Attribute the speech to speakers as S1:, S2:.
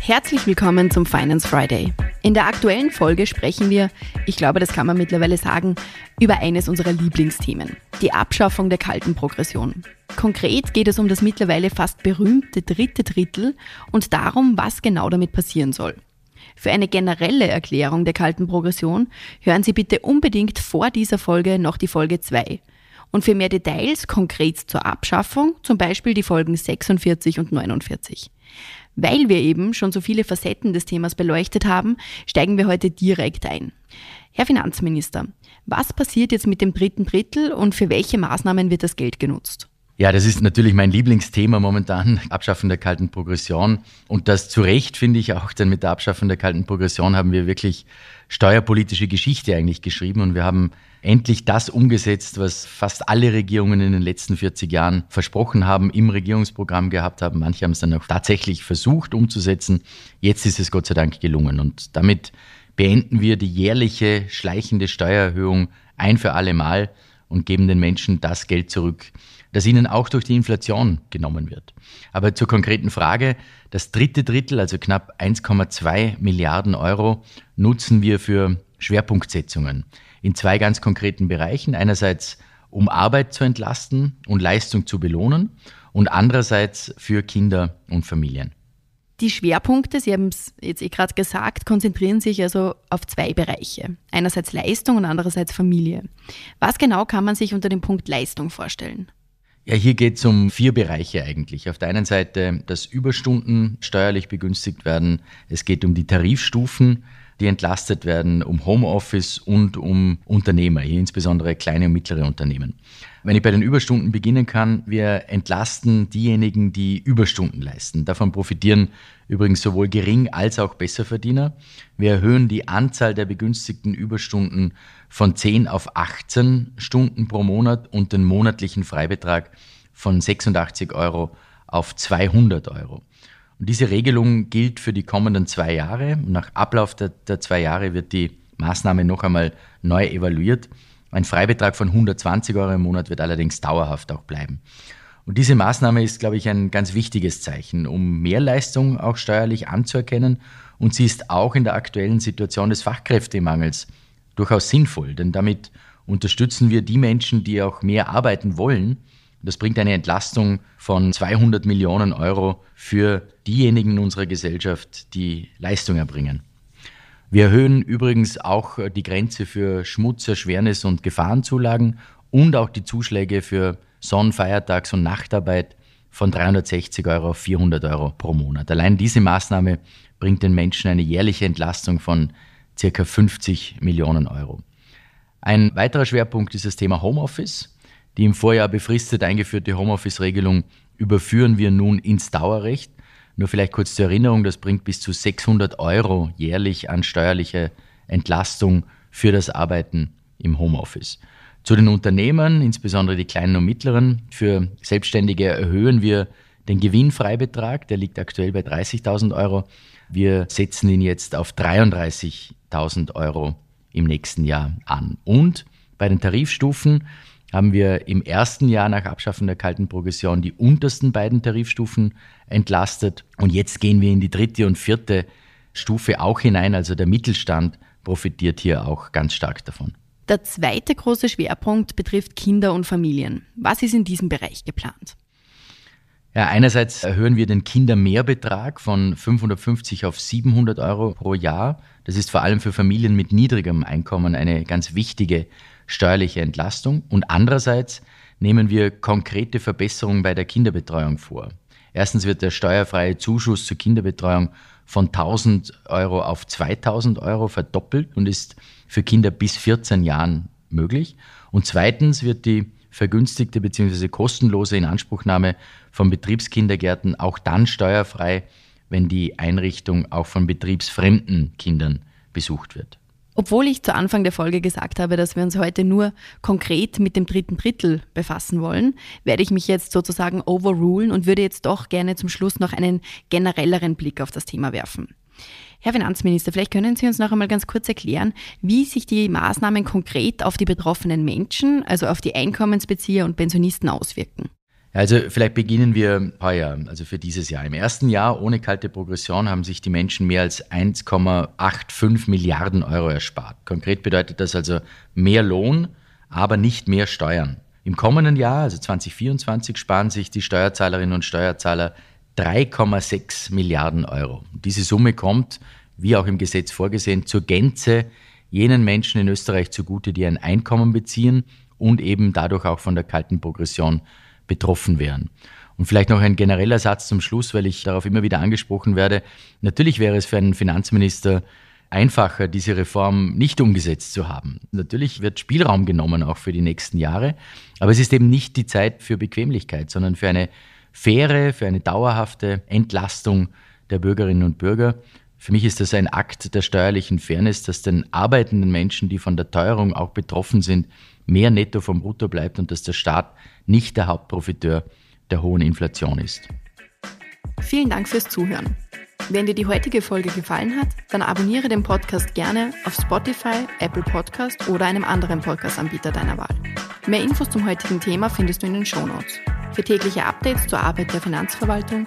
S1: Herzlich willkommen zum Finance Friday. In der aktuellen Folge sprechen wir, ich glaube, das kann man mittlerweile sagen, über eines unserer Lieblingsthemen, die Abschaffung der kalten Progression. Konkret geht es um das mittlerweile fast berühmte dritte Drittel und darum, was genau damit passieren soll. Für eine generelle Erklärung der kalten Progression hören Sie bitte unbedingt vor dieser Folge noch die Folge 2. Und für mehr Details konkret zur Abschaffung zum Beispiel die Folgen 46 und 49. Weil wir eben schon so viele Facetten des Themas beleuchtet haben, steigen wir heute direkt ein. Herr Finanzminister, was passiert jetzt mit dem dritten Drittel und für welche Maßnahmen wird das Geld genutzt?
S2: Ja, das ist natürlich mein Lieblingsthema momentan, Abschaffen der kalten Progression. Und das zu Recht finde ich auch, denn mit der Abschaffung der kalten Progression haben wir wirklich steuerpolitische Geschichte eigentlich geschrieben und wir haben endlich das umgesetzt, was fast alle Regierungen in den letzten 40 Jahren versprochen haben, im Regierungsprogramm gehabt haben. Manche haben es dann auch tatsächlich versucht umzusetzen. Jetzt ist es Gott sei Dank gelungen und damit beenden wir die jährliche schleichende Steuererhöhung ein für alle Mal und geben den Menschen das Geld zurück, das ihnen auch durch die Inflation genommen wird. Aber zur konkreten Frage, das dritte Drittel, also knapp 1,2 Milliarden Euro, nutzen wir für Schwerpunktsetzungen in zwei ganz konkreten Bereichen. Einerseits, um Arbeit zu entlasten und Leistung zu belohnen und andererseits für Kinder und Familien.
S1: Die Schwerpunkte, Sie haben es jetzt eh gerade gesagt, konzentrieren sich also auf zwei Bereiche. Einerseits Leistung und andererseits Familie. Was genau kann man sich unter dem Punkt Leistung vorstellen?
S2: Ja, hier geht es um vier Bereiche eigentlich. Auf der einen Seite, dass Überstunden steuerlich begünstigt werden. Es geht um die Tarifstufen, die entlastet werden, um Homeoffice und um Unternehmer, hier insbesondere kleine und mittlere Unternehmen. Wenn ich bei den Überstunden beginnen kann, wir entlasten diejenigen, die Überstunden leisten. Davon profitieren übrigens sowohl Gering- als auch Besserverdiener. Wir erhöhen die Anzahl der begünstigten Überstunden von 10 auf 18 Stunden pro Monat und den monatlichen Freibetrag von 86 Euro auf 200 Euro. Und diese Regelung gilt für die kommenden zwei Jahre. Nach Ablauf der, der zwei Jahre wird die Maßnahme noch einmal neu evaluiert. Ein Freibetrag von 120 Euro im Monat wird allerdings dauerhaft auch bleiben. Und diese Maßnahme ist, glaube ich, ein ganz wichtiges Zeichen, um Mehrleistung auch steuerlich anzuerkennen. Und sie ist auch in der aktuellen Situation des Fachkräftemangels durchaus sinnvoll, denn damit unterstützen wir die Menschen, die auch mehr arbeiten wollen. Das bringt eine Entlastung von 200 Millionen Euro für diejenigen in unserer Gesellschaft, die Leistung erbringen. Wir erhöhen übrigens auch äh, die Grenze für Schmutz, Erschwernis und Gefahrenzulagen und auch die Zuschläge für Sonn-, Feiertags- und Nachtarbeit von 360 Euro auf 400 Euro pro Monat. Allein diese Maßnahme bringt den Menschen eine jährliche Entlastung von ca. 50 Millionen Euro. Ein weiterer Schwerpunkt ist das Thema Homeoffice. Die im Vorjahr befristet eingeführte Homeoffice-Regelung überführen wir nun ins Dauerrecht. Nur vielleicht kurz zur Erinnerung, das bringt bis zu 600 Euro jährlich an steuerliche Entlastung für das Arbeiten im Homeoffice. Zu den Unternehmern, insbesondere die kleinen und mittleren, für Selbstständige erhöhen wir den Gewinnfreibetrag, der liegt aktuell bei 30.000 Euro. Wir setzen ihn jetzt auf 33.000 Euro im nächsten Jahr an. Und bei den Tarifstufen haben wir im ersten Jahr nach Abschaffen der kalten Progression die untersten beiden Tarifstufen entlastet. Und jetzt gehen wir in die dritte und vierte Stufe auch hinein. Also der Mittelstand profitiert hier auch ganz stark davon.
S1: Der zweite große Schwerpunkt betrifft Kinder und Familien. Was ist in diesem Bereich geplant?
S2: Ja, einerseits erhöhen wir den Kindermehrbetrag von 550 auf 700 Euro pro Jahr. Das ist vor allem für Familien mit niedrigem Einkommen eine ganz wichtige steuerliche Entlastung. Und andererseits nehmen wir konkrete Verbesserungen bei der Kinderbetreuung vor. Erstens wird der steuerfreie Zuschuss zur Kinderbetreuung von 1000 Euro auf 2000 Euro verdoppelt und ist für Kinder bis 14 Jahren möglich. Und zweitens wird die vergünstigte bzw. kostenlose Inanspruchnahme von Betriebskindergärten auch dann steuerfrei, wenn die Einrichtung auch von betriebsfremden Kindern besucht wird.
S1: Obwohl ich zu Anfang der Folge gesagt habe, dass wir uns heute nur konkret mit dem dritten Drittel befassen wollen, werde ich mich jetzt sozusagen overrulen und würde jetzt doch gerne zum Schluss noch einen generelleren Blick auf das Thema werfen. Herr Finanzminister, vielleicht können Sie uns noch einmal ganz kurz erklären, wie sich die Maßnahmen konkret auf die betroffenen Menschen, also auf die Einkommensbezieher und Pensionisten auswirken.
S2: Also vielleicht beginnen wir heuer, also für dieses Jahr. Im ersten Jahr ohne kalte Progression haben sich die Menschen mehr als 1,85 Milliarden Euro erspart. Konkret bedeutet das also mehr Lohn, aber nicht mehr Steuern. Im kommenden Jahr, also 2024, sparen sich die Steuerzahlerinnen und Steuerzahler 3,6 Milliarden Euro. Diese Summe kommt, wie auch im Gesetz vorgesehen, zur Gänze jenen Menschen in Österreich zugute, die ein Einkommen beziehen und eben dadurch auch von der kalten Progression betroffen wären. Und vielleicht noch ein genereller Satz zum Schluss, weil ich darauf immer wieder angesprochen werde. Natürlich wäre es für einen Finanzminister einfacher, diese Reform nicht umgesetzt zu haben. Natürlich wird Spielraum genommen, auch für die nächsten Jahre, aber es ist eben nicht die Zeit für Bequemlichkeit, sondern für eine faire, für eine dauerhafte Entlastung der Bürgerinnen und Bürger. Für mich ist das ein Akt der steuerlichen Fairness, dass den arbeitenden Menschen, die von der Teuerung auch betroffen sind, mehr netto vom Brutto bleibt und dass der Staat nicht der Hauptprofiteur der hohen Inflation ist.
S1: Vielen Dank fürs Zuhören. Wenn dir die heutige Folge gefallen hat, dann abonniere den Podcast gerne auf Spotify, Apple Podcast oder einem anderen Podcast-Anbieter deiner Wahl. Mehr Infos zum heutigen Thema findest du in den Show Notes. Für tägliche Updates zur Arbeit der Finanzverwaltung